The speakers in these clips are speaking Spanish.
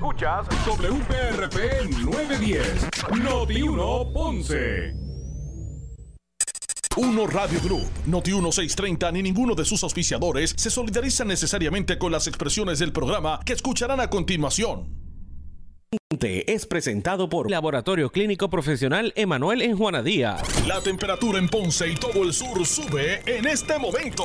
Escuchas WPRP 910, Noti 1 Ponce. Uno Radio Group, Noti 1630 ni ninguno de sus auspiciadores se solidarizan necesariamente con las expresiones del programa que escucharán a continuación. Es presentado por Laboratorio Clínico Profesional Emanuel en Juana Díaz. La temperatura en Ponce y todo el sur sube en este momento.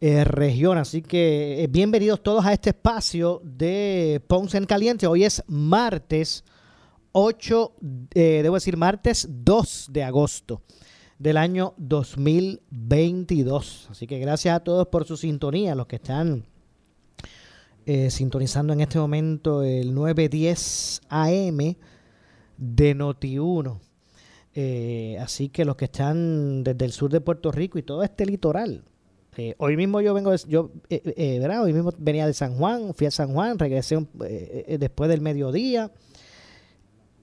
eh, región. Así que eh, bienvenidos todos a este espacio de Ponce en Caliente. Hoy es martes 8, eh, debo decir martes 2 de agosto del año 2022. Así que gracias a todos por su sintonía, los que están sintonizando en este momento el 910 AM de Noti1. Eh, así que los que están desde el sur de Puerto Rico y todo este litoral. Hoy mismo yo vengo, yo, ¿verdad? Hoy mismo venía de San Juan, fui a San Juan, regresé después del mediodía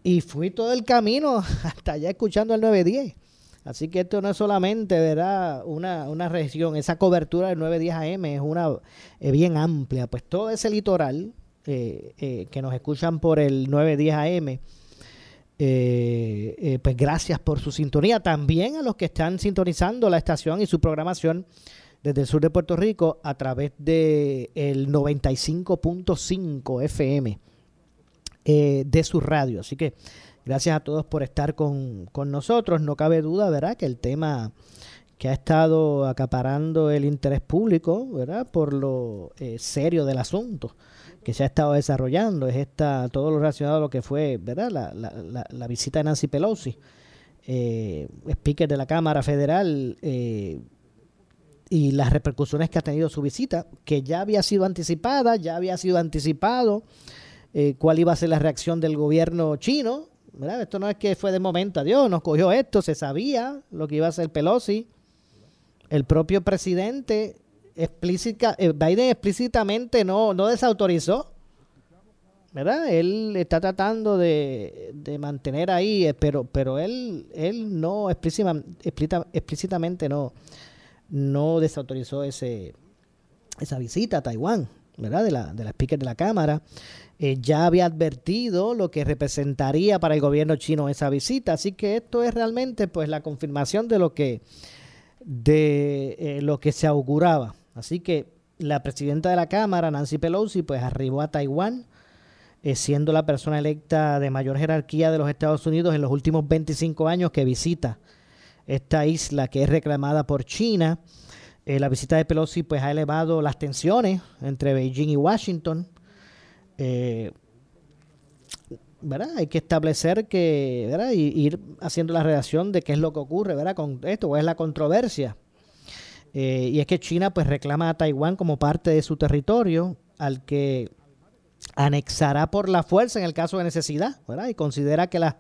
y fui todo el camino hasta allá escuchando el 910. Así que esto no es solamente ¿verdad? Una, una región, esa cobertura del 910 AM es una eh, bien amplia. Pues todo ese litoral eh, eh, que nos escuchan por el 910 AM, pues gracias por su sintonía. También a los que están sintonizando la estación y su programación desde el sur de Puerto Rico a través del el 95.5 FM. Eh, de su radio. Así que gracias a todos por estar con, nosotros. No cabe duda, ¿verdad?, que el tema que ha estado acaparando el interés público, ¿verdad?, por lo eh, serio del asunto que se ha estado desarrollando, es esta, todo lo relacionado a lo que fue, ¿verdad?, la, la, la, visita de Nancy Pelosi, eh, speaker de la Cámara Federal, y las repercusiones que ha tenido su visita, que ya había sido anticipada, ya había sido anticipado, eh, cuál iba a ser la reacción del gobierno chino. Esto no es que fue de momento, adiós, nos cogió esto, se sabía lo que iba a hacer Pelosi. El propio presidente, explícita, eh, Biden explícitamente no, no desautorizó. ¿verdad? Él está tratando de, mantener ahí, eh, pero, pero él, él no explícitamente no, no desautorizó ese, esa visita a Taiwán, ¿verdad? De la, de speaker de la Cámara. Eh, ya había advertido lo que representaría para el gobierno chino esa visita. Así que esto es realmente pues la confirmación de lo que de eh, lo que se auguraba. Así que la presidenta de la Cámara, Nancy Pelosi, pues arribó a Taiwán, eh, siendo la persona electa de mayor jerarquía de los Estados Unidos en los últimos 25 años que visita esta isla que es reclamada por China. la visita de Pelosi pues ha elevado las tensiones entre Beijing y Washington eh, ¿verdad? Hay que establecer que, ¿verdad? Y ir haciendo la relación de qué es lo que ocurre, ¿verdad? Con esto, cuál es la controversia. Eh, y es que China pues reclama a Taiwán como parte de su territorio al que anexará por la fuerza en el caso de necesidad, ¿verdad? Y considera que las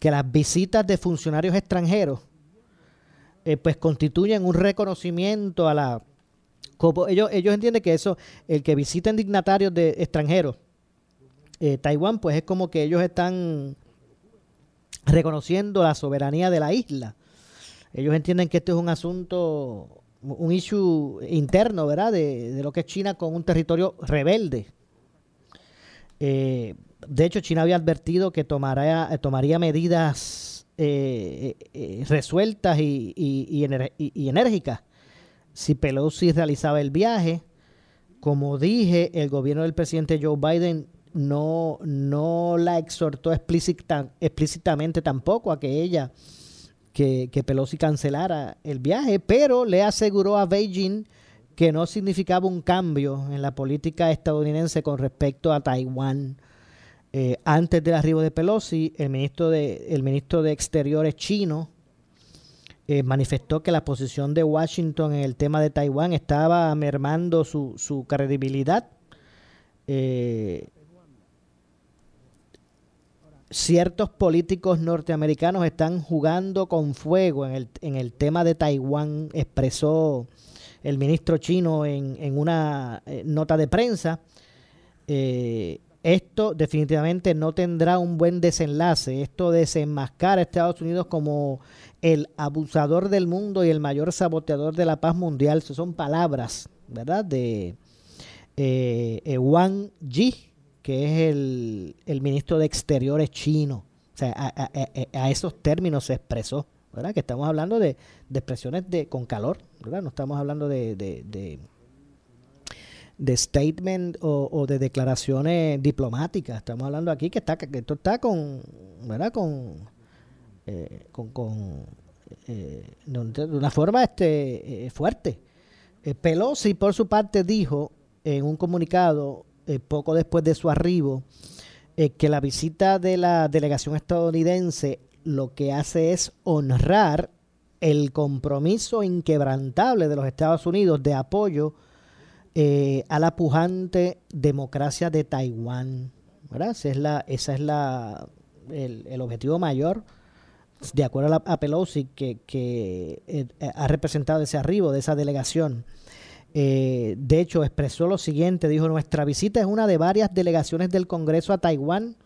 que las visitas de funcionarios extranjeros eh, pues constituyen un reconocimiento a la ellos ellos entienden que eso el que visiten dignatarios de extranjeros eh, Taiwán, pues es como que ellos están reconociendo la soberanía de la isla. Ellos entienden que esto es un asunto, un issue interno, ¿verdad? De, lo que es China con un territorio rebelde. Eh, de hecho, China había advertido que tomará, tomaría medidas eh, resueltas y, y enérgicas si Pelosi realizaba el viaje. Como dije, el gobierno del presidente Joe Biden no, no la exhortó explícitamente tampoco a que ella, que, que Pelosi cancelara el viaje, pero le aseguró a Beijing que no significaba un cambio en la política estadounidense con respecto a Taiwán. Eh, antes del arribo de Pelosi, el ministro de, el ministro de Exteriores chino eh, manifestó que la posición de Washington en el tema de Taiwán estaba mermando su, su credibilidad. Eh, ciertos políticos norteamericanos están jugando con fuego en el, en el tema de Taiwán, expresó el ministro chino en, en una nota de prensa. Esto definitivamente no tendrá un buen desenlace. Esto desenmascara a Estados Unidos como el abusador del mundo y el mayor saboteador de la paz mundial. Son palabras, ¿verdad? De eh, Wang Yi, que es el, el, ministro de Exteriores chino. O sea, a, esos términos se expresó, ¿verdad? Que estamos hablando de, de expresiones de, con calor, ¿verdad? No estamos hablando de statement o, de declaraciones diplomáticas. Estamos hablando aquí que está que esto está con, ¿verdad? Con, eh, con, con eh, de una forma este eh, fuerte. Pelosi, por su parte, dijo en un comunicado eh, poco después de su arribo, eh, que la visita de la delegación estadounidense lo que hace es honrar el compromiso inquebrantable de los Estados Unidos de apoyo eh, a la pujante democracia de Taiwán. ¿verdad? Esa es, la, esa es la, el, objetivo mayor, de acuerdo a, Pelosi, que, que ha representado ese arribo de esa delegación. Eh, de hecho, expresó lo siguiente, dijo, nuestra visita es una de varias delegaciones del Congreso a Taiwán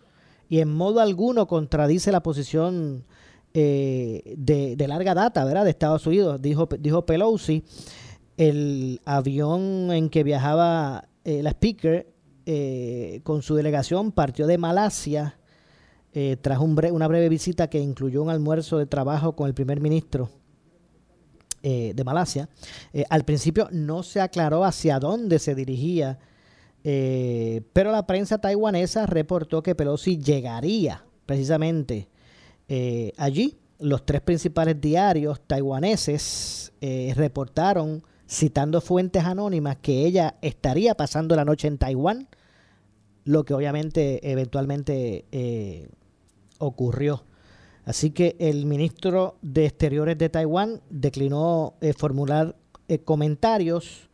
y en modo alguno contradice la posición eh, de, larga data, ¿verdad?, de Estados Unidos, dijo, dijo Pelosi. El avión en que viajaba eh, la speaker con su delegación partió de Malasia tras una breve visita que incluyó un almuerzo de trabajo con el primer ministro eh, de Malasia. Eh, al principio no se aclaró hacia dónde se dirigía, eh, pero la prensa taiwanesa reportó que Pelosi llegaría precisamente allí. Los tres principales diarios taiwaneses reportaron, citando fuentes anónimas, que ella estaría pasando la noche en Taiwán, lo que obviamente eventualmente ocurrió. Así que el ministro de Exteriores de Taiwán declinó eh, formular eh, comentarios.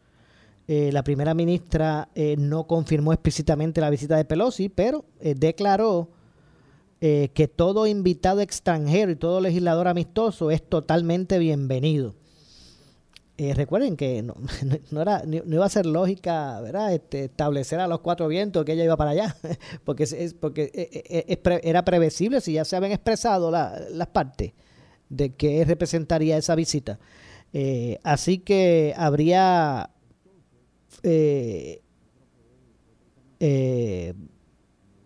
Eh, la primera ministra no confirmó explícitamente la visita de Pelosi, pero declaró que todo invitado extranjero y todo legislador amistoso es totalmente bienvenido. Eh, recuerden que no, no, era, no, iba a ser lógica ¿verdad? Este, establecer a los cuatro vientos que ella iba para allá, porque, es, porque eh, eh, era previsible si ya se habían expresado las partes de qué representaría esa visita. así que habría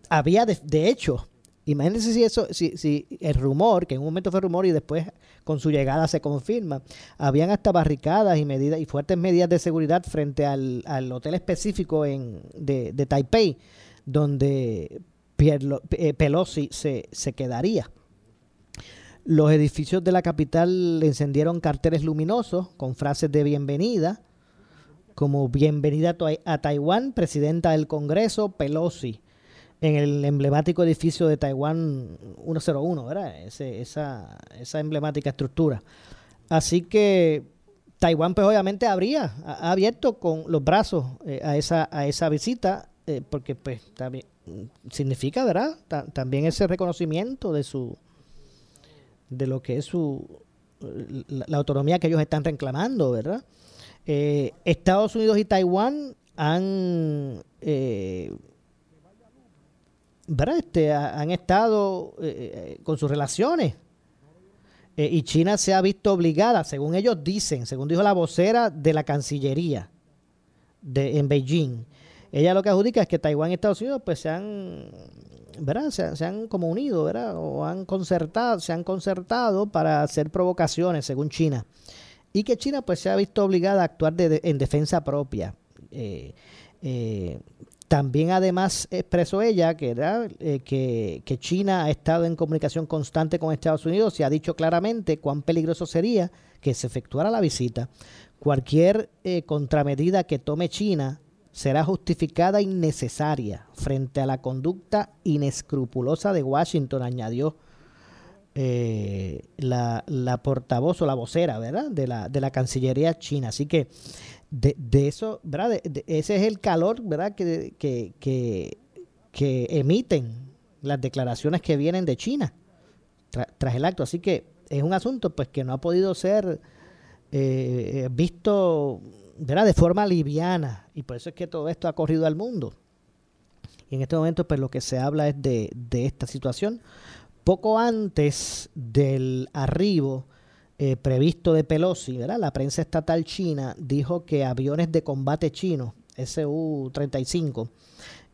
había de, de hecho Imagínense si eso, si, si el rumor, que en un momento fue rumor y después con su llegada se confirma, habían hasta barricadas y medidas y fuertes medidas de seguridad frente al, hotel específico en, de, Taipei, donde eh, Pelosi se, se quedaría. Los edificios de la capital encendieron carteles luminosos con frases de bienvenida, como bienvenida a Taiwán, presidenta del Congreso, Pelosi en el emblemático edificio de Taiwán 101, ¿verdad? esa, esa emblemática estructura. Así que Taiwán, pues obviamente habría ha abierto con los brazos eh, a, esa, a esa visita, eh, porque pues también significa, ¿verdad? también ese reconocimiento de su de lo que es su la, autonomía que ellos están reclamando, ¿verdad? Eh, Estados Unidos y Taiwán han este, han estado eh, eh, con sus relaciones. Eh, y China se ha visto obligada, según ellos dicen, según dijo la vocera de la Cancillería de, en Beijing. Ella lo que adjudica es que Taiwán y Estados Unidos pues se han, ¿verdad? Se, han como unido, ¿verdad? O han concertado, se han concertado para hacer provocaciones, según China. Y que China pues se ha visto obligada a actuar en defensa propia. También además expresó ella eh, que, que, China ha estado en comunicación constante con Estados Unidos y ha dicho claramente cuán peligroso sería que se efectuara la visita. Cualquier eh, contramedida que tome China será justificada y necesaria frente a la conducta inescrupulosa de Washington, añadió eh, la, la, portavoz o la vocera ¿verdad? De, la, de la Cancillería china. Así que de, de eso, ¿verdad? ese es el calor, ¿verdad? Que, que, que, emiten las declaraciones que vienen de China tras el acto. Así que es un asunto pues que no ha podido ser eh, visto ¿verdad? de forma liviana y por eso es que todo esto ha corrido al mundo. Y en este momento pues lo que se habla es de, de esta situación. Poco antes del arribo eh, previsto de Pelosi, ¿verdad? la prensa estatal china dijo que aviones de combate chinos, Su-35,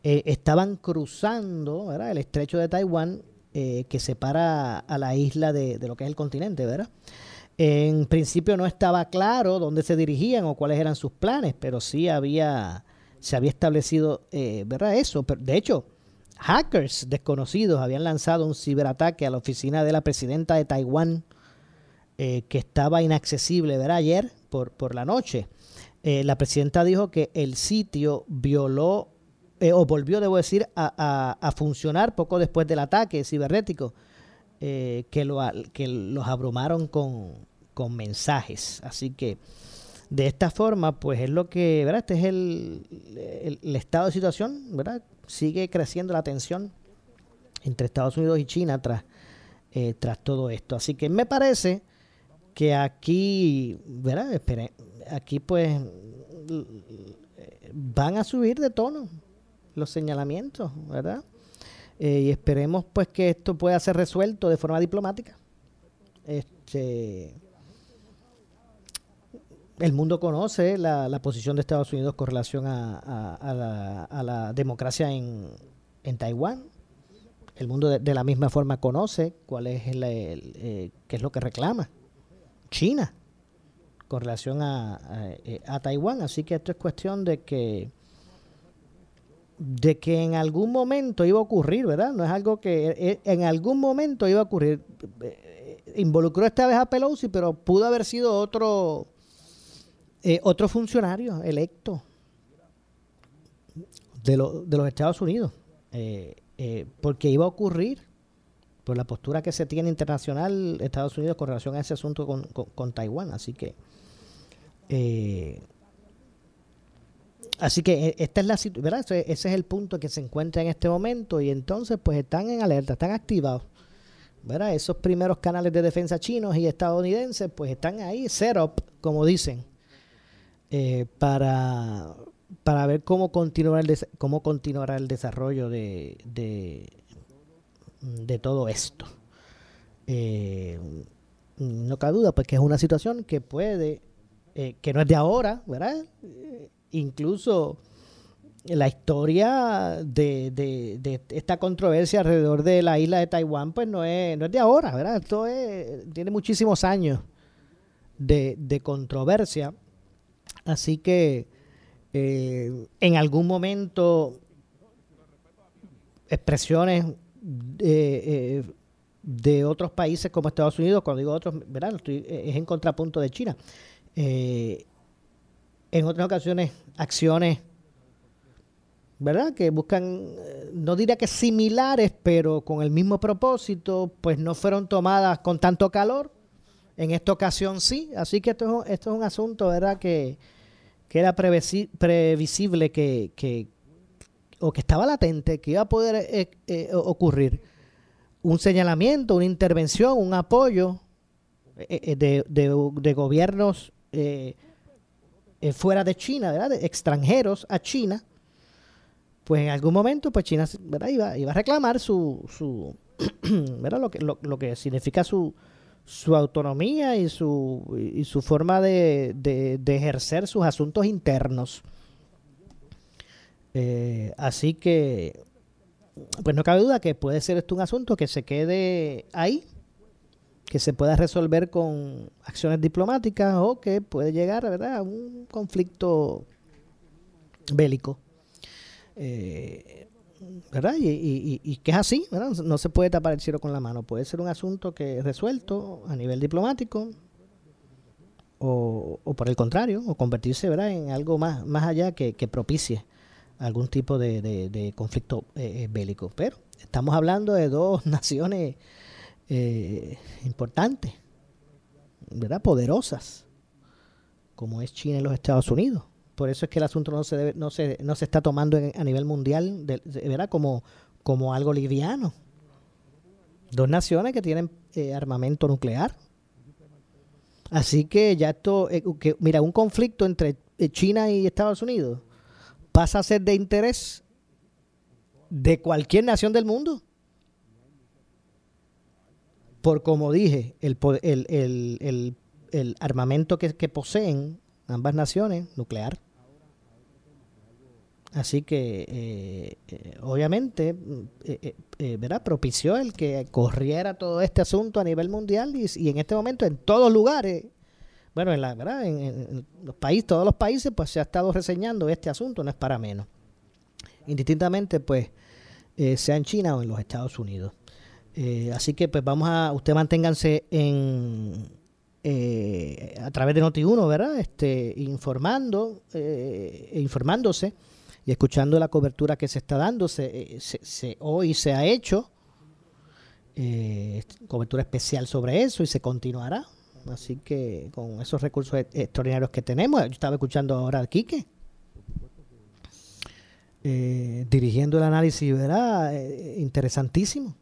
eh, estaban cruzando el estrecho de Taiwán eh, que separa a la isla de, lo que es el continente, ¿verdad? En principio no estaba claro dónde se dirigían o cuáles eran sus planes, pero sí había, se había establecido. Eso. de hecho, hackers desconocidos habían lanzado un ciberataque a la oficina de la presidenta de Taiwán, eh, que estaba inaccesible, ¿verdad? Ayer por, por la noche. Eh, la presidenta dijo que el sitio violó, eh, o volvió, debo decir, a, a, funcionar poco después del ataque cibernético, que, lo, que los abrumaron con, con mensajes. Así que de esta forma, pues es lo que, ¿verdad? Este es el, el estado de situación, ¿verdad? Sigue creciendo la tensión entre Estados Unidos y China tras, eh, tras todo esto. Así que me parece que aquí, ¿verdad? aquí pues van a subir de tono los señalamientos, ¿verdad? Eh, y esperemos pues que esto pueda ser resuelto de forma diplomática. Este el mundo conoce la, posición de Estados Unidos con relación a, la, democracia en, en, Taiwán. El mundo de, la misma forma conoce cuál es el, eh, qué es lo que reclama China con relación a, eh, a, Taiwán. Así que esto es cuestión de que de que en algún momento iba a ocurrir, ¿verdad? No es algo que eh, en algún momento iba a ocurrir. Involucró esta vez a Pelosi, pero pudo haber sido otro eh, otro funcionario electo de, de los Estados Unidos, eh, eh, porque iba a ocurrir por la postura que se tiene internacional Estados Unidos con relación a ese asunto con, Taiwán. Así que, así que esta es la ¿verdad? Ese, ese es el punto que se encuentra en este momento y entonces pues están en alerta, están activados. ¿verdad? Esos primeros canales de defensa chinos y estadounidenses pues están ahí, set up, como dicen eh, para, para ver cómo continuará el, cómo continuará el desarrollo de, de, todo esto. Eh, no cabe duda, pues que es una situación que puede, eh, que no es de ahora, ¿verdad? incluso la historia de, de, esta controversia alrededor de la isla de Taiwán, pues no es, no es de ahora, ¿verdad? Esto tiene muchísimos años de, de controversia Así que eh, en algún momento expresiones eh, de otros países como Estados Unidos, cuando digo otros, ¿verdad? es en contrapunto de China. Eh, en otras ocasiones, acciones, ¿verdad? Que buscan, no diría que similares, pero con el mismo propósito, pues no fueron tomadas con tanto calor. En esta ocasión sí. Así que esto, esto es un asunto, ¿verdad? Que, que era previsible que, que, o que estaba latente que iba a poder eh, eh, ocurrir un señalamiento, una intervención, un apoyo eh, de, de, gobiernos fuera de China, ¿verdad? De extranjeros a China, pues en algún momento pues China ¿verdad? Iba, iba a reclamar su, su ¿verdad? Lo, que, lo que significa su, su autonomía y su, y su forma de, de, ejercer sus asuntos internos. Eh, así que, pues no cabe duda que puede ser esto un asunto que se quede ahí, que se pueda resolver con acciones diplomáticas o que puede llegar ¿verdad? a un conflicto bélico. Eh, ¿verdad? Y, y, que es así, ¿verdad? No se puede tapar el cielo con la mano. Puede ser un asunto que es resuelto a nivel diplomático o, por el contrario, o convertirse, ¿verdad? En algo más, más allá que, propicie algún tipo de, conflicto eh, eh, bélico. Pero estamos hablando de dos naciones eh, importantes, ¿verdad? Poderosas, como es China y los Estados Unidos por eso es que el asunto no se no se, no se está tomando a nivel mundial, de, ¿verdad? Como, como algo liviano. Dos naciones que tienen eh, armamento nuclear. Así que ya esto, eh, que, mira, un conflicto entre eh, China y Estados Unidos pasa a ser de interés de cualquier nación del mundo. Por como dije, el, el, armamento que, que poseen ambas naciones, nuclear. Así que, eh, eh, obviamente, eh, ¿verdad? propició el que corriera todo este asunto a nivel mundial y, en este momento en todos lugares, bueno, en, la, ¿verdad? En, los países, todos los países, pues se ha estado reseñando este asunto, no es para menos. Indistintamente, pues, sea en China o en los Estados Unidos. así que, pues, vamos a, usted manténganse en, a través de Noti1, ¿verdad? Este, informando, informándose y escuchando la cobertura que se está dando, se, se, hoy se ha hecho eh, cobertura especial sobre eso y se continuará. Así que con esos recursos extraordinarios que tenemos, yo estaba escuchando ahora a Quique, eh, dirigiendo el análisis, ¿verdad? Eh, interesantísimo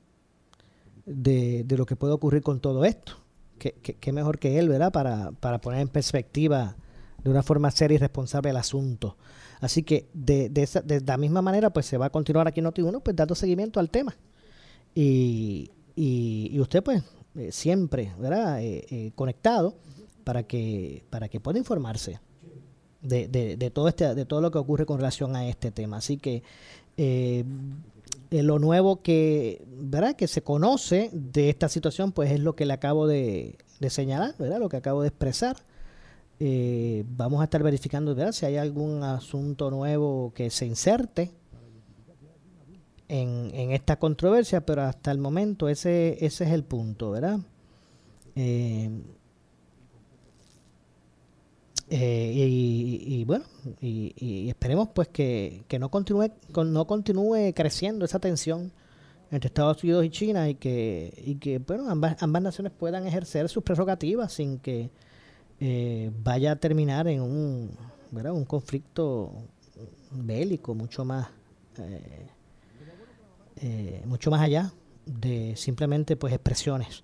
de, de, lo que puede ocurrir con todo esto. Qué, mejor que él, ¿verdad? Para, para poner en perspectiva de una forma seria y responsable el asunto. Así que de, de, esa, de la misma manera, pues se va a continuar aquí en Noti1, pues dando seguimiento al tema. Y, y, usted, pues, eh, siempre, ¿verdad? Eh, eh, conectado para que, para que pueda informarse de, de, todo este, de todo lo que ocurre con relación a este tema. Así que lo nuevo que, ¿verdad? que se conoce de esta situación, pues es lo que le acabo de, de señalar, ¿verdad? lo que acabo de expresar. Eh, vamos a estar verificando si hay algún asunto nuevo que se inserte en, en, esta controversia, pero hasta el momento ese, ese es el punto, ¿verdad? Eh, eh, y, bueno, y, esperemos pues que, que no continúe no continúe creciendo esa tensión entre Estados Unidos y China y que, y que bueno, ambas, ambas naciones puedan ejercer sus prerrogativas sin que eh, vaya a terminar en un, un conflicto bélico mucho más eh, eh, mucho más allá de simplemente pues expresiones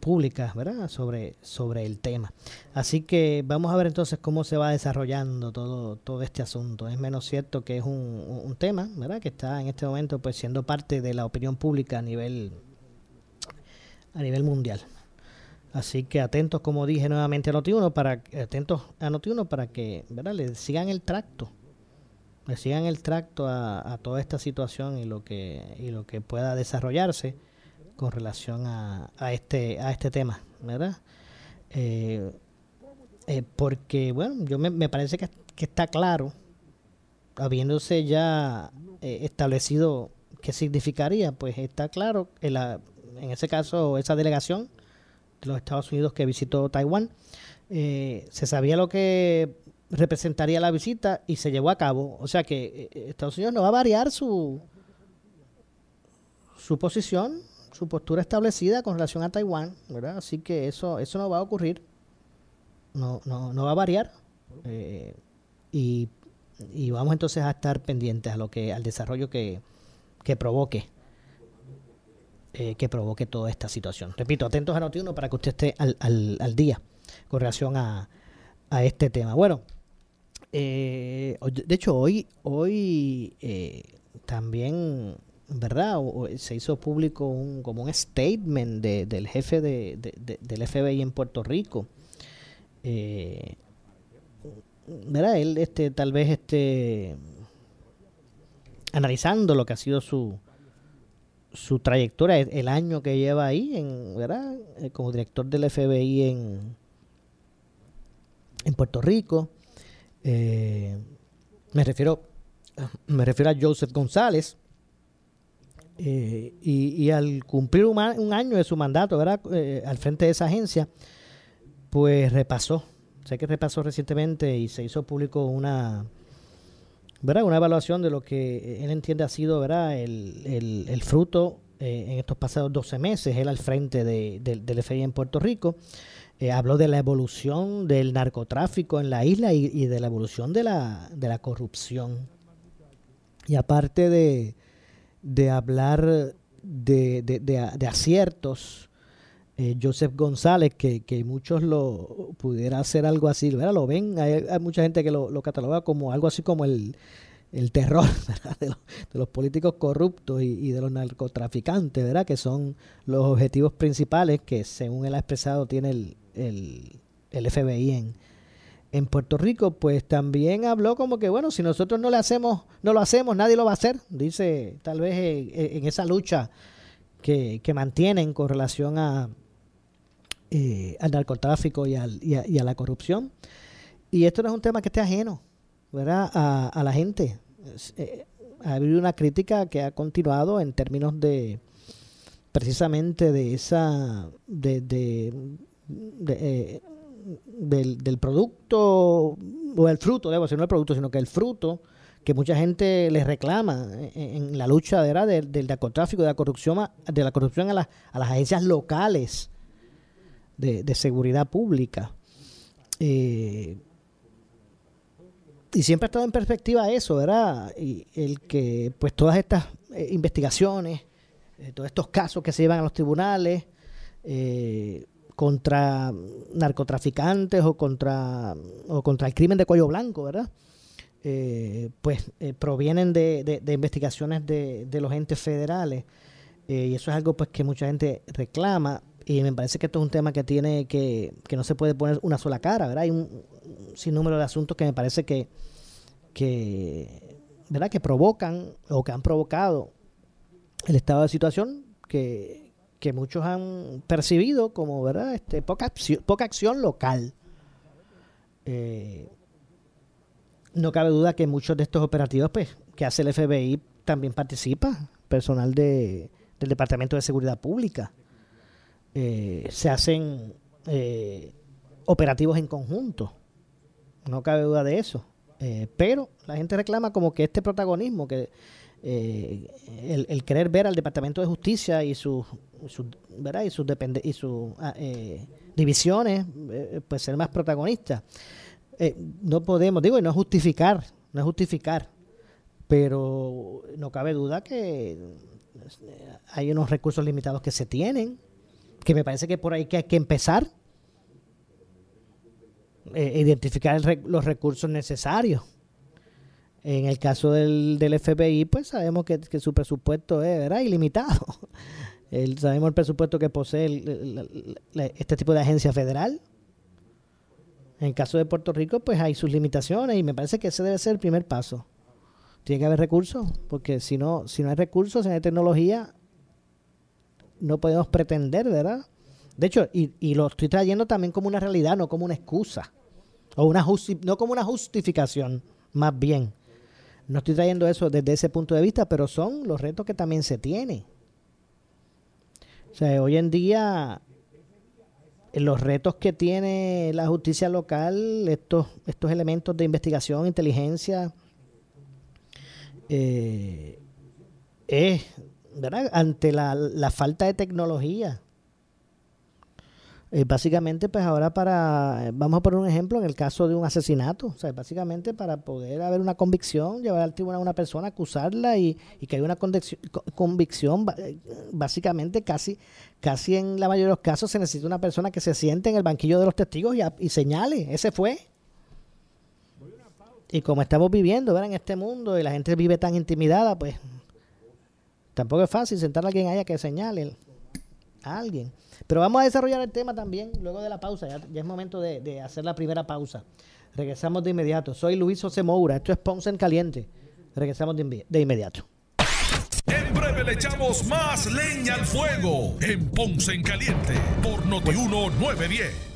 públicas ¿verdad? sobre sobre el tema así que vamos a ver entonces cómo se va desarrollando todo todo este asunto es menos cierto que es un, un tema ¿verdad? que está en este momento pues siendo parte de la opinión pública a nivel a nivel mundial Así que atentos, como dije nuevamente a Noti1, para, atentos a noti para que ¿verdad? le sigan el tracto, le sigan el tracto a, toda esta situación y lo que y lo que pueda desarrollarse con relación a, a este a este tema, ¿verdad? Eh, eh, porque bueno, yo me, me parece que, está claro, habiéndose ya eh, establecido qué significaría, pues está claro en, la, en ese caso esa delegación de los Estados Unidos que visitó Taiwán. Eh, se sabía lo que representaría la visita y se llevó a cabo. O sea que eh, Estados Unidos no va a variar su, su posición, su postura establecida con relación a Taiwán, ¿verdad? Así que eso, eso no va a ocurrir, no, no, no va a variar. Eh, y, y, vamos entonces a estar pendientes a lo que, al desarrollo que, que provoque eh, que provoque toda esta situación. Repito, atentos a Noti1 para que usted esté al, al, día con relación a, a, este tema. Bueno, eh, de hecho hoy, hoy eh, también, ¿verdad? se hizo público un, como un statement de, del jefe de, del FBI en Puerto Rico. ¿Verdad? Él este, tal vez este, analizando lo que ha sido su, su trayectoria, el año que lleva ahí, en, ¿verdad? Eh, como director del FBI en, en Puerto Rico. Eh, me refiero me refiero a Joseph González. Eh, y, al cumplir un, año de su mandato, ¿verdad? al frente de esa agencia, pues repasó. Sé que repasó recientemente y se hizo público una, ¿verdad? Una evaluación de lo que él entiende ha sido, ¿verdad? El, el, fruto eh, en estos pasados 12 meses, él al frente de, del FBI en Puerto Rico. Eh, habló de la evolución del narcotráfico en la isla y, de la evolución de la, de la corrupción. Y aparte de, de hablar de, de, aciertos. Eh, Joseph González, que, que, muchos lo pudiera hacer algo así, ¿verdad? Lo ven, hay, mucha gente que lo, lo, cataloga como algo así como el, el terror de los, políticos corruptos y, de los narcotraficantes, ¿verdad? Que son los objetivos principales que, según él ha expresado, tiene el, el, FBI en, en Puerto Rico, pues también habló como que, bueno, si nosotros no le hacemos, no lo hacemos, nadie lo va a hacer. Dice, tal vez en, esa lucha que, mantienen con relación a, eh, al narcotráfico y, al, y, a, la corrupción. Y esto no es un tema que esté ajeno. A, la gente. Eh, ha habido una crítica que ha continuado en términos de precisamente de esa de, de, eh, del, del producto, o el fruto, debo decir, no el producto, sino que el fruto que mucha gente les reclama en, la lucha de, del, narcotráfico, de la corrupción, de la corrupción a, a las agencias locales de, seguridad pública. Eh, y siempre ha estado en perspectiva eso, ¿verdad? Y el que, pues, todas estas eh, investigaciones, eh, todos estos casos que se llevan a los tribunales, contra narcotraficantes o contra, o contra el crimen de cuello blanco, ¿verdad? Pues provienen de, de, investigaciones de, de, los entes federales y eso es algo pues que mucha gente reclama y me parece que esto es un tema que tiene que, que no se puede poner una sola cara, ¿verdad? Hay un, sinnúmero de asuntos que me parece que, que, ¿verdad? que provocan o que han provocado el estado de situación que, que muchos han percibido como verdad este poca poca acción local eh, no cabe duda que muchos de estos operativos pues que hace el FBI también participa personal de, del departamento de seguridad pública eh, se hacen eh, operativos en conjunto. No cabe duda de eso. Pero la gente reclama como que este protagonismo que el, el, querer ver al Departamento de Justicia y sus y sus y sus ah, eh, divisiones eh, pues ser más protagonistas. Eh, no podemos digo y no justificar no justificar pero no cabe duda que hay unos recursos limitados que se tienen que me parece que por ahí que hay que empezar identificar los recursos necesarios en el caso del, del FBI, pues sabemos que, su presupuesto es ¿verdad? ilimitado. Sabemos el presupuesto que posee este tipo de agencia federal. En el caso de Puerto Rico, pues hay sus limitaciones y me parece que ese debe ser el primer paso. Tiene que haber recursos, porque si no, si no hay recursos, si tecnología, no podemos pretender, ¿verdad? De hecho, y, y lo estoy trayendo también como una realidad, no como una excusa. O una no como una justificación, más bien. No estoy trayendo eso desde ese punto de vista, pero son los retos que también se tienen. O sea, hoy en día los retos que tiene la justicia local, estos, estos elementos de investigación, inteligencia, eh, es, Ante la, falta de tecnología eh, básicamente, pues ahora para, vamos a poner un ejemplo en el caso de un asesinato, o sea, básicamente para poder haber una convicción, llevar al tribunal a una persona, acusarla y, que haya una convicción, eh, básicamente casi, casi en la mayoría de los casos se necesita una persona que se siente en el banquillo de los testigos y, y señale, ese fue. Y como estamos viviendo ¿verdad? en este mundo y la gente vive tan intimidada, pues tampoco es fácil sentar a alguien haya que señale a alguien. Pero vamos a desarrollar el tema también luego de la pausa. Ya, es momento de, hacer la primera pausa. Regresamos de inmediato. Soy Luis José. Esto es Ponce en Caliente. Regresamos de inmediato. En breve le echamos más leña al fuego en Ponce en Caliente por Notiuno 910.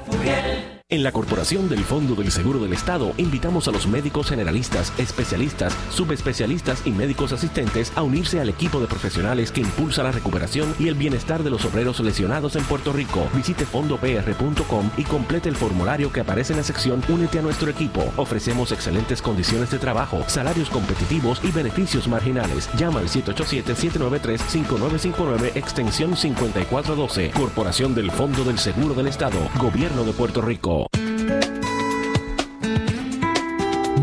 a Furiel. En la Corporación del Fondo del Seguro del Estado invitamos a los médicos generalistas, especialistas, subespecialistas y médicos asistentes a unirse al equipo de profesionales que impulsa la recuperación y el bienestar de los obreros lesionados en Puerto Rico. Visite fondopr.com y complete el formulario que aparece en la sección Únete a nuestro equipo. Ofrecemos excelentes condiciones de trabajo, salarios competitivos y beneficios marginales. Llama al 787-793-5959 extensión 5412. Corporación del Fondo del Seguro del Estado. Gobierno de Puerto Rico. Control.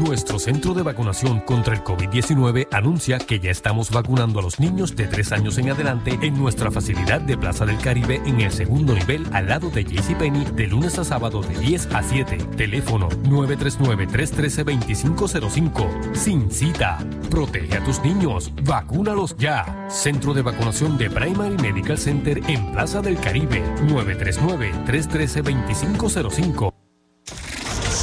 Nuestro centro de vacunación contra el COVID-19 anuncia que ya estamos vacunando a los niños de 3 años en adelante en nuestra facilidad de Plaza del Caribe en el segundo nivel al lado de JCPenney de lunes a sábado de 10 a 7. Teléfono 939-313-2505. Sin cita. Protege a tus niños. Vacúnalos ya. Centro de vacunación de Primary Medical Center en Plaza del Caribe. 939-313-2505.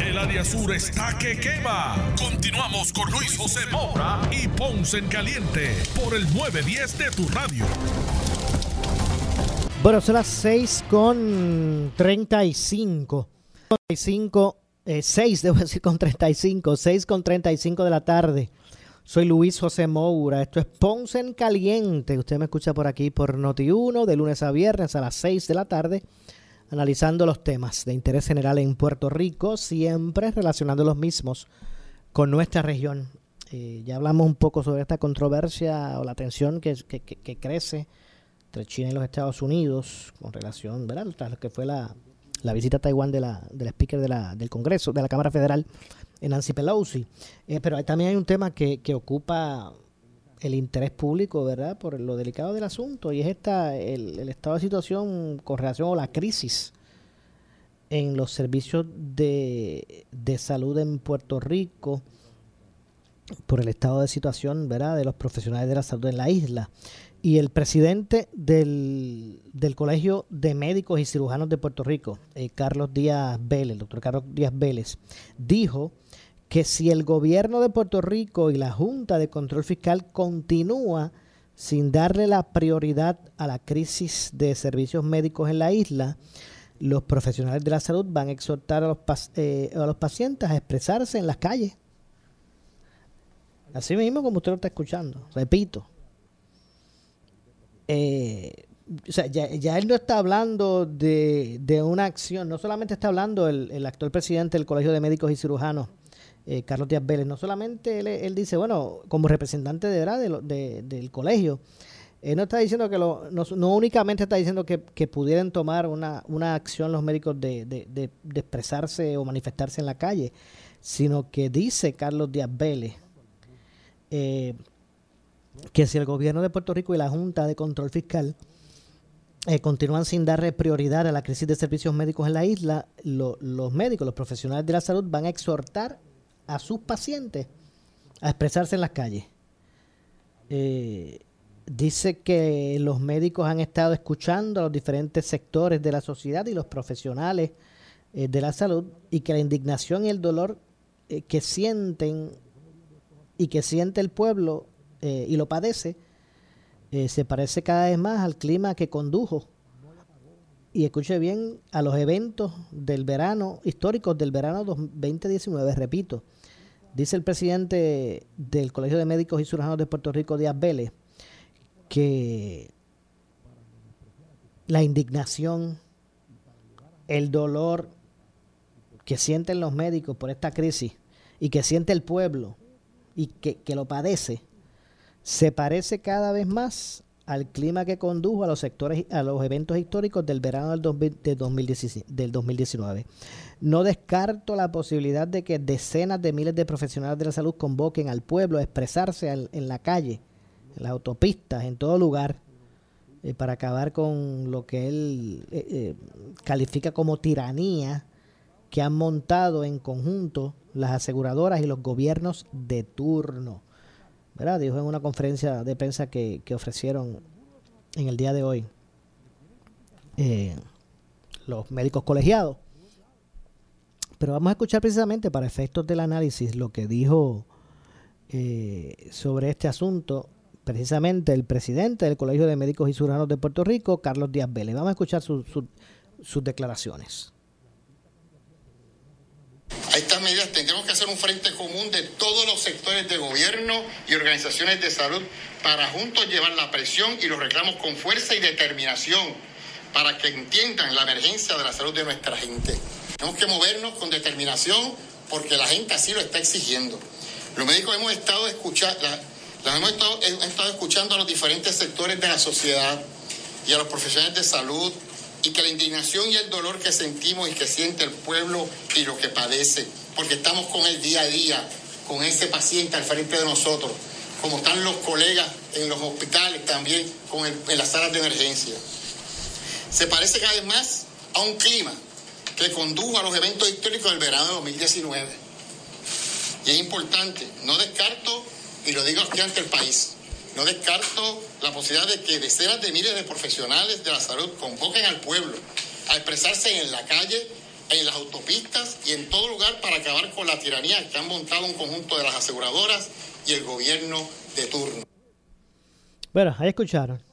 El área sur está que quema. Continuamos con Luis José Moura y Ponce en Caliente por el 910 de tu radio. Bueno, son las 6 con 35. 35 eh, 6, debo decir con 35. 6 con 35 de la tarde. Soy Luis José Moura. Esto es Ponce en Caliente. Usted me escucha por aquí por Noti1 de lunes a viernes a las 6 de la tarde analizando los temas de interés general en Puerto Rico, siempre relacionando los mismos con nuestra región. Eh, ya hablamos un poco sobre esta controversia o la tensión que, que, crece entre China y los Estados Unidos con relación, ¿verdad? Tras lo que fue la, la visita a Taiwán de la, del speaker de la, del Congreso, de la Cámara Federal, Nancy Pelosi. Eh, pero también hay un tema que, que ocupa el interés público, ¿verdad? Por lo delicado del asunto y es esta el, estado de situación con relación a la crisis en los servicios de, de salud en Puerto Rico por el estado de situación, ¿verdad? De los profesionales de la salud en la isla. Y el presidente del, del Colegio de Médicos y Cirujanos de Puerto Rico, eh, Carlos Díaz Vélez, el doctor Carlos Díaz Vélez, dijo que si el gobierno de Puerto Rico y la Junta de Control Fiscal continúa sin darle la prioridad a la crisis de servicios médicos en la isla, los profesionales de la salud van a exhortar a los, eh, pacientes a expresarse en las calles. Así mismo como usted lo está escuchando, repito. Eh, o sea, ya, él no está hablando de, una acción, no solamente está hablando el actual presidente del Colegio de Médicos y Cirujanos, eh, Carlos Díaz Vélez, no solamente él, él, dice, bueno, como representante de, ¿verdad? De, de, del colegio, él no está diciendo que lo, no, únicamente está diciendo que, que, pudieran tomar una, una acción los médicos de, de, expresarse o manifestarse en la calle, sino que dice Carlos Díaz Vélez eh, que si el gobierno de Puerto Rico y la Junta de Control Fiscal eh, continúan sin darle prioridad a la crisis de servicios médicos en la isla, lo, los médicos, los profesionales de la salud van a exhortar a sus pacientes a expresarse en las calles. Eh, dice que los médicos han estado escuchando a los diferentes sectores de la sociedad y los profesionales eh, de la salud y que la indignación y el dolor eh, que sienten y que siente el pueblo y lo padece se parece cada vez más al clima que condujo y escuche bien a los eventos del verano históricos del verano 2019 repito Dice el presidente del Colegio de Médicos y Cirujanos de Puerto Rico, Díaz Vélez, que la indignación, el dolor que sienten los médicos por esta crisis y que siente el pueblo y que, que lo padece, se parece cada vez más al clima que condujo a los sectores a los eventos históricos del verano del, 2000, de 2019, del 2019. No descarto la posibilidad de que decenas de miles de profesionales de la salud convoquen al pueblo a expresarse en la calle, en las autopistas, en todo lugar, eh, para acabar con lo que él eh, eh, califica como tiranía que han montado en conjunto las aseguradoras y los gobiernos de turno. ¿Verdad? Dijo en una conferencia de prensa que, que ofrecieron en el día de hoy eh, los médicos colegiados. Pero vamos a escuchar precisamente para efectos del análisis lo que dijo eh, sobre este asunto precisamente el presidente del Colegio de Médicos y Cirujanos de Puerto Rico, Carlos Díaz Vélez. Vamos a escuchar su, su, sus declaraciones. A estas hacer un frente común de todos los sectores de gobierno y organizaciones de salud para juntos llevar la presión y los reclamos con fuerza y determinación para que entiendan la emergencia de la salud de nuestra gente. Tenemos que movernos con determinación porque la gente así lo está exigiendo. Los médicos hemos estado, escuchando, hemos estado, hemos estado escuchando a los diferentes sectores de la sociedad y a los profesionales de salud y que la indignación y el dolor que sentimos y que siente el pueblo y lo que padece, porque estamos con el día a día, con ese paciente al frente de nosotros, como están los colegas en los hospitales también, con el, en las salas de emergencia. Se parece cada vez más a un clima que condujo a los eventos históricos del verano de 2019. Y es importante, no descarto, y lo digo aquí ante el país, no descarto la posibilidad de que decenas de miles de profesionales de la salud convoquen al pueblo a expresarse en la calle, en las autopistas y en todo lugar para acabar con la tiranía que han montado un conjunto de las aseguradoras y el gobierno de turno. Bueno, ahí escucharon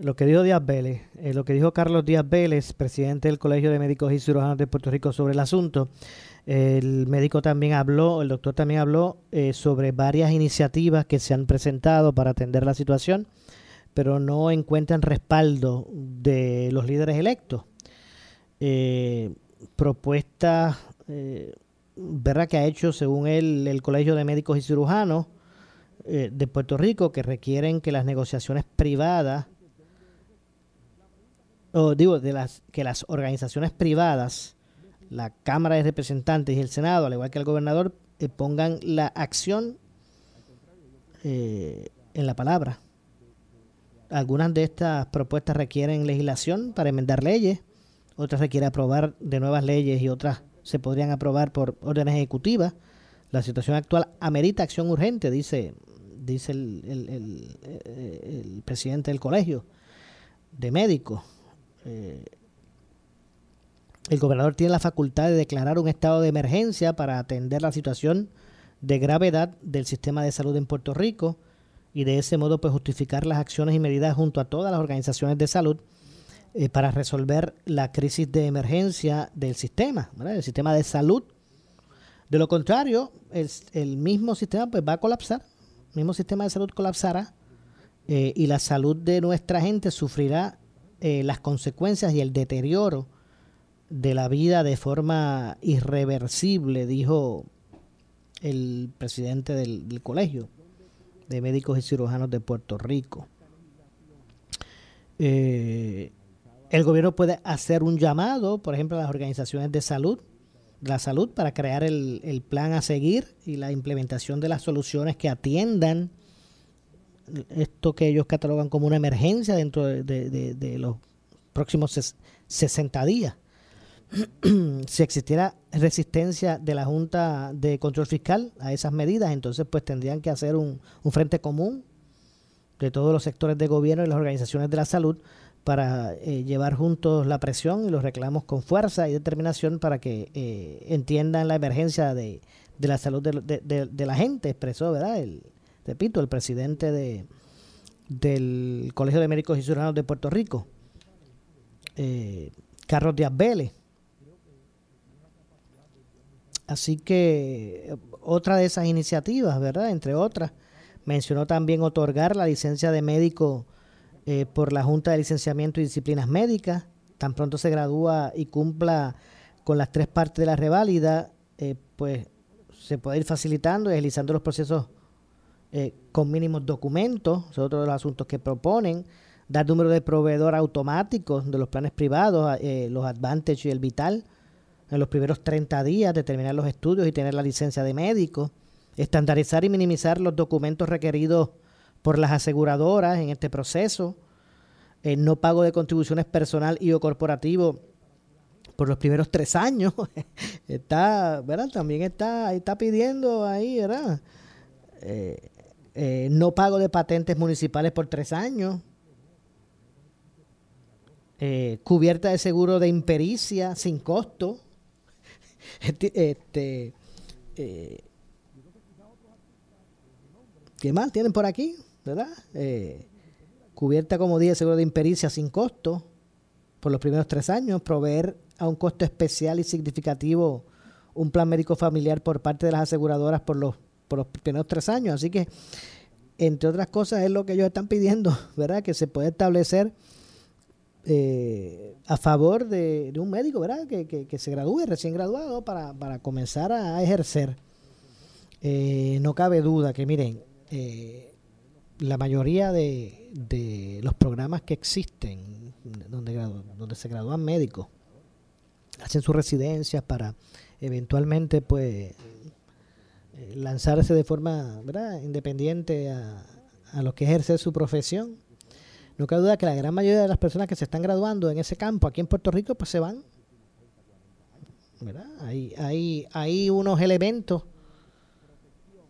lo que dijo Díaz Vélez, eh, lo que dijo Carlos Díaz Vélez, presidente del Colegio de Médicos y Cirujanos de Puerto Rico sobre el asunto. El médico también habló, el doctor también habló eh, sobre varias iniciativas que se han presentado para atender la situación, pero no encuentran respaldo de los líderes electos. Eh, propuestas, eh, ¿verdad?, que ha hecho, según él, el Colegio de Médicos y Cirujanos eh, de Puerto Rico, que requieren que las negociaciones privadas o digo, de las que las organizaciones privadas, la Cámara de Representantes y el Senado, al igual que el gobernador, eh, pongan la acción eh, en la palabra. Algunas de estas propuestas requieren legislación para enmendar leyes, otras requieren aprobar de nuevas leyes y otras se podrían aprobar por órdenes ejecutivas. La situación actual amerita acción urgente, dice, dice el, el, presidente del colegio de médicos. Eh, el gobernador tiene la facultad de declarar un estado de emergencia para atender la situación de gravedad del sistema de salud en Puerto Rico y de ese modo pues justificar las acciones y medidas junto a todas las organizaciones de salud eh, para resolver la crisis de emergencia del sistema, ¿verdad? el sistema de salud. De lo contrario, el, mismo sistema pues va a colapsar, el mismo sistema de salud colapsará eh, y la salud de nuestra gente sufrirá eh, las consecuencias y el deterioro de la vida de forma irreversible, dijo el presidente del, Colegio de Médicos y Cirujanos de Puerto Rico. El gobierno puede hacer un llamado, por ejemplo, a las organizaciones de salud, la salud, para crear el, plan a seguir y la implementación de las soluciones que atiendan esto que ellos catalogan como una emergencia dentro de, los próximos 60 días. si existiera resistencia de la Junta de Control Fiscal a esas medidas, entonces pues tendrían que hacer un, frente común de todos los sectores de gobierno y las organizaciones de la salud para eh, llevar juntos la presión y los reclamos con fuerza y determinación para que eh, entiendan la emergencia de, la salud de, la gente, expresó, ¿verdad? El, repito, el presidente de, del Colegio de Médicos y Ciudadanos de Puerto Rico, eh, Carlos Díaz Vélez. Así que otra de esas iniciativas, ¿verdad? Entre otras, mencionó también otorgar la licencia de médico eh, por la Junta de Licenciamiento y Disciplinas Médicas. Tan pronto se gradúa y cumpla con las tres partes de la reválida, eh, pues se puede ir facilitando y agilizando los procesos eh, con mínimos documentos. Es otro de los asuntos que proponen. Dar número de proveedor automáticos de los planes privados, los Advantage y el Vital en los primeros 30 días de terminar los estudios y tener la licencia de médico, estandarizar y minimizar los documentos requeridos por las aseguradoras en este proceso, el no pago de contribuciones personal y o corporativo por los primeros tres años. está, ¿verdad? También está, está pidiendo ahí, ¿verdad? Eh, eh, no pago de patentes municipales por tres años. Eh, cubierta de seguro de impericia sin costo este, este eh, ¿Qué más tienen por aquí? ¿Verdad? Eh, cubierta, como dije, seguro de impericia sin costo por los primeros tres años, proveer a un costo especial y significativo un plan médico familiar por parte de las aseguradoras por los, por los primeros tres años. Así que, entre otras cosas, es lo que ellos están pidiendo, ¿verdad? Que se puede establecer eh, a favor de, un médico, ¿verdad? Que, se gradúe, recién graduado, para, comenzar a ejercer. Eh, no cabe duda que, miren, la mayoría de, los programas que existen, donde, donde se gradúan médicos, hacen sus residencias para eventualmente, pues, lanzarse de forma ¿verdad? independiente a, a lo que ejercer su profesión no cabe duda que la gran mayoría de las personas que se están graduando en ese campo aquí en Puerto Rico, pues se van. ¿Verdad? Hay, hay, hay unos elementos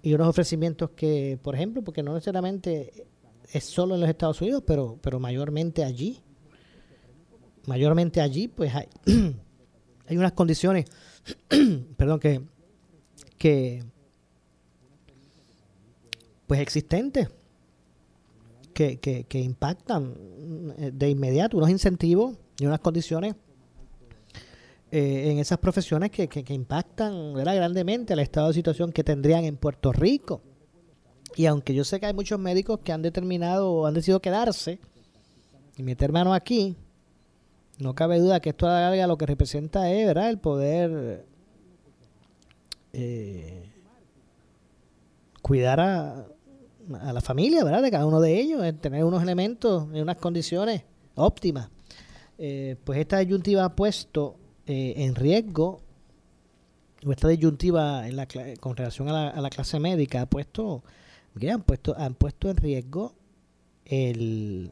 y unos ofrecimientos que, por ejemplo, porque no necesariamente es solo en los Estados Unidos, pero, pero mayormente allí, mayormente allí, pues hay, hay unas condiciones, perdón, que, que, pues existentes que, que, impactan eh, de inmediato unos incentivos y unas condiciones eh, en esas profesiones que, que, impactan grandemente al estado de situación que tendrían en Puerto Rico. Y aunque yo sé que hay muchos médicos que han determinado han decidido quedarse y meter mano aquí, no cabe duda que esto a lo que representa es ¿verdad? el poder eh, cuidar a, a la familia, ¿verdad? De cada uno de ellos, tener unos elementos en unas condiciones óptimas. eh, pues esta disyuntiva ha puesto eh, en riesgo, o esta disyuntiva en la, con relación a la, a la clase médica ha puesto, mira, han puesto, han puesto en riesgo el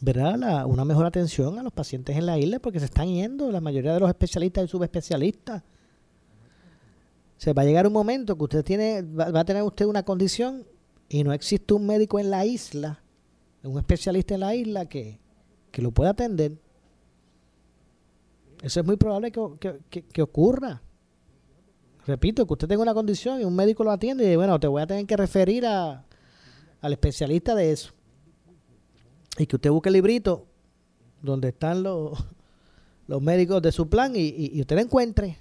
¿verdad? La- una mejor atención a los pacientes en la isla porque se están yendo la mayoría de los especialistas y subespecialistas. Se va a llegar un momento que usted tiene, va, va a tener usted una condición y no existe un médico en la isla, un especialista en la isla que, que lo pueda atender. Eso es muy probable que, que- que- ocurra. Repito, que usted tenga una condición y un médico lo atiende y bueno, te voy a tener que referir a, al especialista de eso. Y que usted busque el librito donde están los, los médicos de su plan y, y- y usted encuentre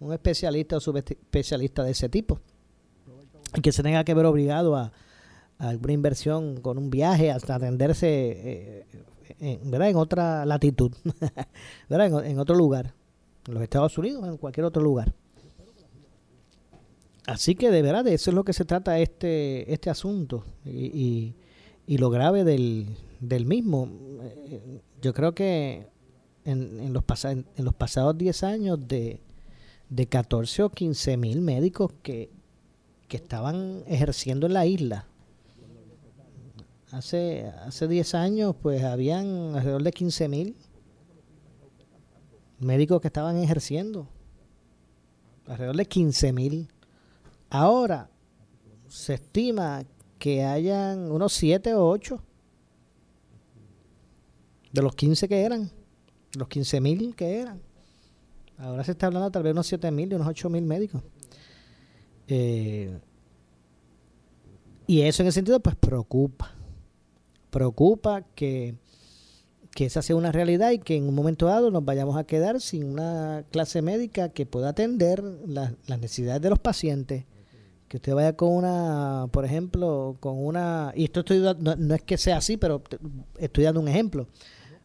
un especialista o subespecialista de ese tipo. Y que se tenga que ver obligado a, a alguna inversión con un viaje hasta atenderse eh, en, ¿verdad? en otra latitud, ¿verdad? En, otro lugar, en los Estados Unidos en cualquier otro lugar. Así que de verdad de eso es lo que se trata este, este asunto y, y- lo grave del, del mismo. Eh, Yo creo que en, en los, en los pasados 10 años de, de 14 o 15 mil médicos que, que estaban ejerciendo en la isla. Hace, hace 10 años pues habían alrededor de 15 mil médicos que estaban ejerciendo. Alrededor de 15 mil. Ahora se estima que hayan unos 7 o 8 de los 15 que eran, los 15 mil que eran. Ahora se está hablando tal vez unos 7 mil y unos 8 mil médicos. Eh, y eso en ese sentido pues preocupa. Preocupa que, que esa sea una realidad y que en un momento dado nos vayamos a quedar sin una clase médica que pueda atender las- las necesidades de los pacientes que usted vaya con una, por ejemplo, con una, y esto estoy, no, no es que sea así, pero estoy dando un ejemplo.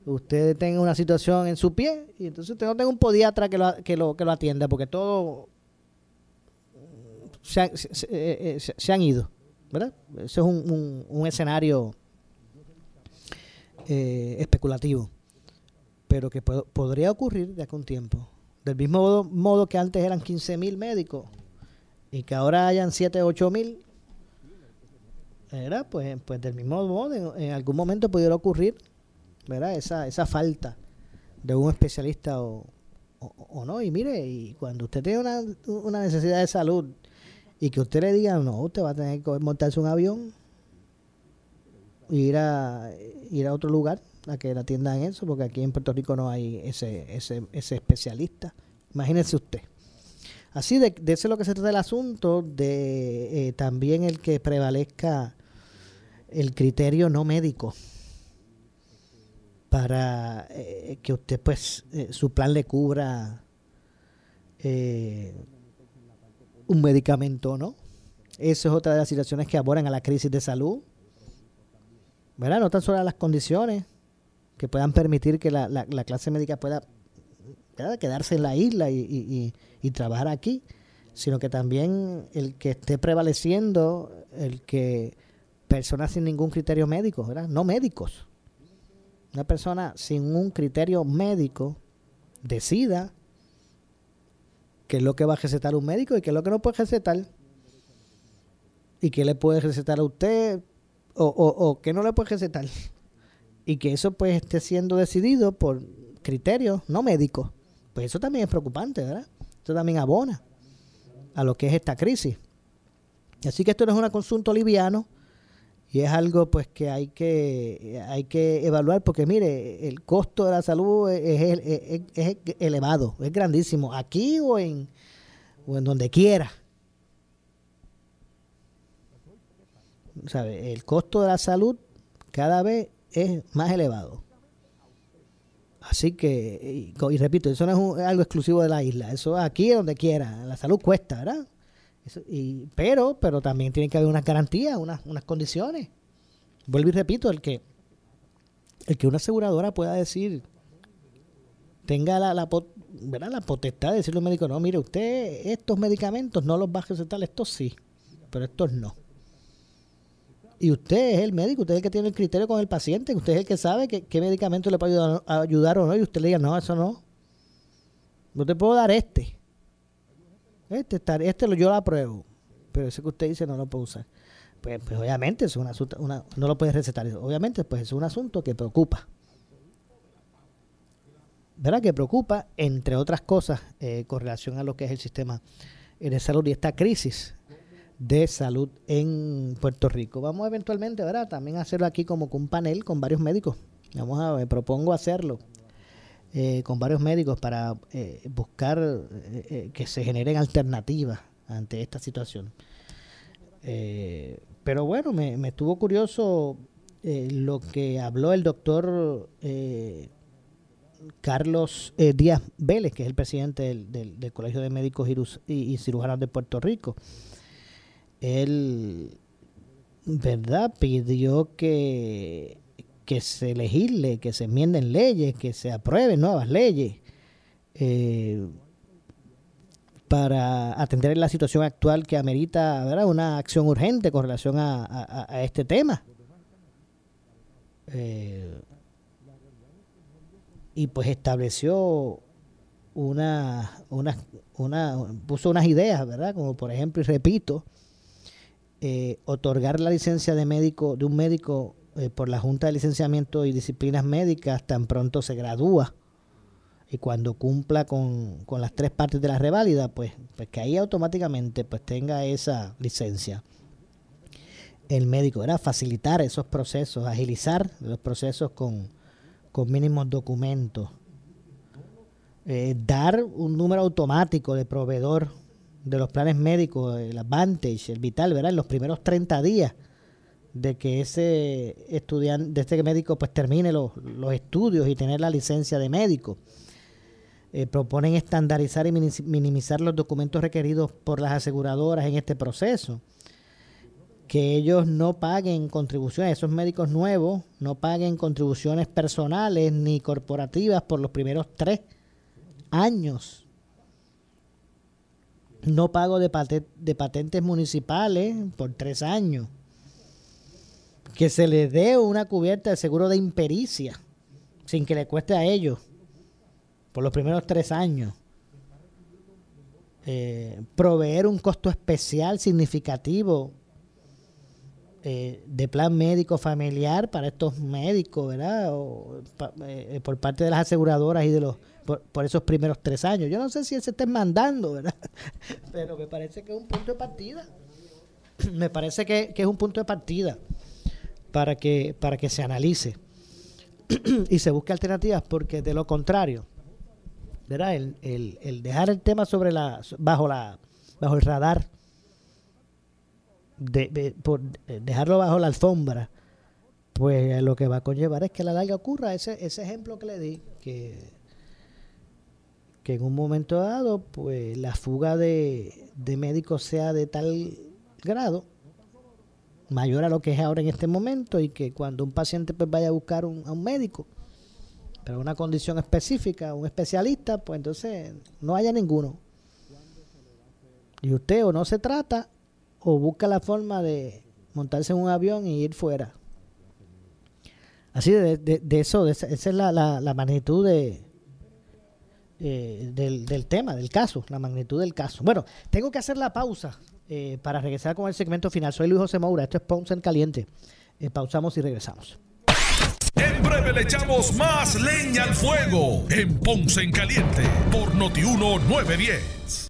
Usted tenga una situación en su pie y entonces usted no tenga un podiatra que lo, que lo, que lo atienda porque todo se se, eh, eh, se- se han ido, ¿verdad? Eso es un- un escenario eh, especulativo, pero que po- podría ocurrir de acá a un tiempo. Del mismo modo, que antes eran 15 mil médicos y que ahora hayan 7, 8 mil, ¿verdad? Pues, pues del mismo modo, en, algún momento pudiera ocurrir, ¿verdad? Esa, esa falta de un especialista o, o, o no. Y mire, y cuando usted tiene una, una necesidad de salud y que usted le diga, no, usted va a tener que montarse un avión ir a, ir a otro lugar a que le atiendan eso, porque aquí en Puerto Rico no hay ese, ese, ese especialista. Imagínese usted. Así de, de eso es lo que se trata el asunto, de eh, también el que prevalezca el criterio no médico para eh, que usted pues eh, su plan le cubra eh, un medicamento no. Eso es otra de las situaciones que abonan a la crisis de salud. ¿Verdad? No tan solo las condiciones que puedan permitir que la, la- la clase médica pueda quedarse en la isla y, y- y- y trabajar aquí, sino que también el que esté prevaleciendo el que personas sin ningún criterio médico, ¿verdad? No médicos. Una persona sin un criterio médico decida qué es lo que va a recetar un médico y qué es lo que no puede recetar. Y qué le puede recetar a usted o, o, o qué no le puede recetar. Y que eso pues esté siendo decidido por criterios no médicos. Pues eso también es preocupante, ¿verdad? Eso también abona a lo que es esta crisis. Así que esto no es un asunto liviano y es algo pues que hay que hay que evaluar porque mire, el costo de la salud es- es elevado, es grandísimo, aquí o en, o en donde quiera. ¿Sabe? El costo de la salud cada vez es más elevado. Así que, y, repito, eso no es un- algo exclusivo de la isla, eso es aquí donde quiera, la salud cuesta, ¿verdad? Eso- y, pero, pero también tiene que haber unas garantías, unas, unas condiciones. Vuelvo y repito, el que, el que una aseguradora pueda decir, tenga la, la, ¿verdad? la potestad de decirle al médico, no, mire, usted estos medicamentos no los va a recetar, estos sí, pero estos no. Y usted es el médico, usted es el que tiene el criterio con el paciente, usted es el que sabe qué medicamento le puede ayudar, ayudar o no, y usted le diga, no, eso no. No te puedo dar este. Este, este lo, yo lo apruebo. Pero ese que usted dice no lo puedo usar. Pues, pues obviamente es un asunto, una, no lo puede recetar. Obviamente, pues es un asunto que preocupa. ¿Verdad? Que preocupa, entre otras cosas, eh, con relación a lo que es el sistema de salud y esta crisis de salud en Puerto Rico. Vamos eventualmente, ¿verdad? También hacerlo aquí como con un panel con varios médicos. Vamos a, me propongo hacerlo eh, con varios médicos para eh, buscar eh, eh, que se generen alternativas ante esta situación. Pero bueno, me, me estuvo curioso lo que habló el doctor Carlos Díaz Vélez, que es el presidente del, del- Colegio de Médicos y Cirujanos de Puerto Rico. Él, ¿verdad? Pidió que, que se legisle, que se enmienden leyes, que se aprueben nuevas leyes eh, para atender la situación actual que amerita ¿verdad? una acción urgente con relación a, a- este tema. Eh, y pues estableció una, una, una, puso unas ideas, ¿verdad? Como por ejemplo, y repito, eh, otorgar la licencia de médico, de un médico eh, por la Junta de Licenciamiento y Disciplinas Médicas tan pronto se gradúa y cuando cumpla con, con las tres partes de la reválida, pues, pues que ahí automáticamente pues tenga esa licencia. El médico era facilitar esos procesos, agilizar los procesos con, con mínimos documentos, eh, dar un número automático de proveedor de los planes médicos, el Advantage, el Vital, ¿verdad? En los primeros 30 días de que ese estudiante, de este médico pues termine los, los estudios y tener la licencia de médico. Eh, proponen estandarizar y minimizar los documentos requeridos por las aseguradoras en este proceso. Que ellos no paguen contribuciones, esos médicos nuevos no paguen contribuciones personales ni corporativas por los primeros tres años. No pago de, pate- de patentes municipales por tres años. Que se les dé una cubierta de seguro de impericia sin que le cueste a ellos por los primeros tres años. Eh, proveer un costo especial significativo eh, de plan médico familiar para estos médicos, ¿verdad? O, eh, por parte de las aseguradoras y de los por, por esos primeros tres años. Yo no sé si él se está mandando, ¿verdad? Pero me parece que es un punto de partida. me parece que, que es un punto de partida para que para que se analice y se busque alternativas, porque de lo contrario, ¿verdad? El, el, el dejar el tema sobre la bajo la bajo el radar de, por eh, dejarlo bajo la alfombra, pues lo que va a conllevar es que la larga ocurra ese, ese ejemplo que le di, que, que en un momento dado, pues la fuga de, de médicos sea de tal grado, mayor a lo que es ahora en este momento, y que cuando un paciente pues vaya a buscar un, a un médico, para una condición específica, un especialista, pues entonces no haya ninguno. Y usted o no se trata o busca la forma de montarse en un avión y ir fuera. Así de, de- de eso, de esa, esa es la, la- la magnitud de, eh, del, del tema, del caso, la magnitud del caso. Bueno, tengo que hacer la pausa eh, para regresar con el segmento final. Soy Luis José Moura, esto es Ponce en Caliente. Eh, pausamos y regresamos. En breve le echamos más leña al fuego en Ponce en Caliente por Notiuno 910.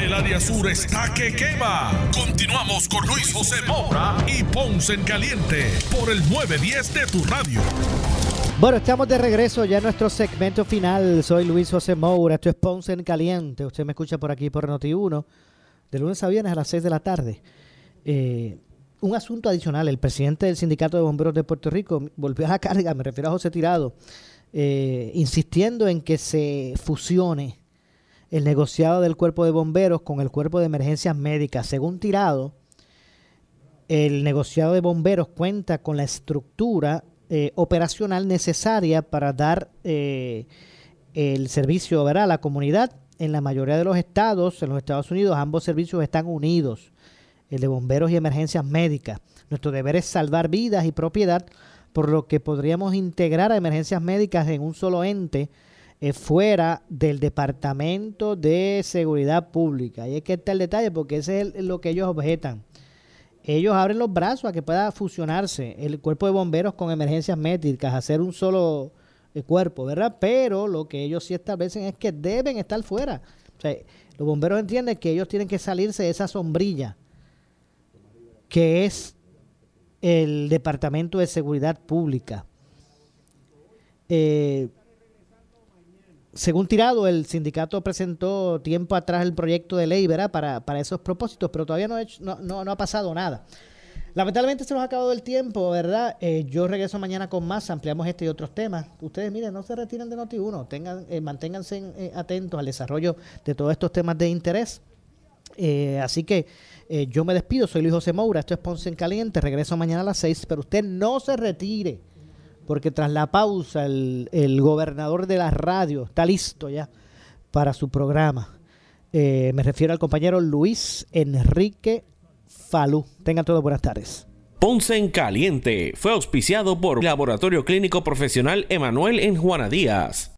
El área sur está que quema. Continuamos con Luis José Moura y Ponce en Caliente por el 910 de tu radio. Bueno, estamos de regreso ya en nuestro segmento final. Soy Luis José Moura, esto es Ponce en Caliente. Usted me escucha por aquí por Noti1, de lunes a viernes a las 6 de la tarde. Eh, un asunto adicional, el presidente del Sindicato de Bomberos de Puerto Rico volvió a la carga, me refiero a José Tirado, eh, insistiendo en que se fusione el negociado del cuerpo de bomberos con el cuerpo de emergencias médicas. Según Tirado, el negociado de bomberos cuenta con la estructura eh, operacional necesaria para dar eh, el servicio a la comunidad. En la mayoría de los estados, en los Estados Unidos, ambos servicios están unidos, el de bomberos y emergencias médicas. Nuestro deber es salvar vidas y propiedad, por lo que podríamos integrar a emergencias médicas en un solo ente eh, fuera del Departamento de Seguridad Pública. Y es que está el detalle, porque ese es lo que ellos objetan. Ellos abren los brazos a que pueda fusionarse el cuerpo de bomberos con emergencias médicas, hacer un solo eh, cuerpo, ¿verdad? Pero lo que ellos sí establecen es que deben estar fuera. O sea, los bomberos entienden que ellos tienen que salirse de esa sombrilla que es el Departamento de Seguridad Pública. Eh, según Tirado, el sindicato presentó tiempo atrás el proyecto de ley ¿verdad? Para, para esos propósitos, pero todavía no ha, hecho, no, no, no ha pasado nada. Lamentablemente se nos ha acabado el tiempo, ¿verdad? Eh, yo regreso mañana con más, ampliamos este y otros temas. Ustedes, miren, no se retiren de Noti1, tengan, eh, manténganse eh, atentos al desarrollo de todos estos temas de interés. Eh, así que yo me despido, soy Luis José Moura, esto es Ponce en Caliente, regreso mañana a las 6, pero usted no se retire porque tras la pausa el, gobernador de la radio está listo ya para su programa. Eh, me refiero al compañero Luis Enrique Falú. Tengan todos buenas tardes. Ponce en Caliente fue auspiciado por Laboratorio Clínico Profesional Emanuel en Juana Díaz.